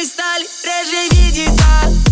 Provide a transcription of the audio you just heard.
мы стали реже видеться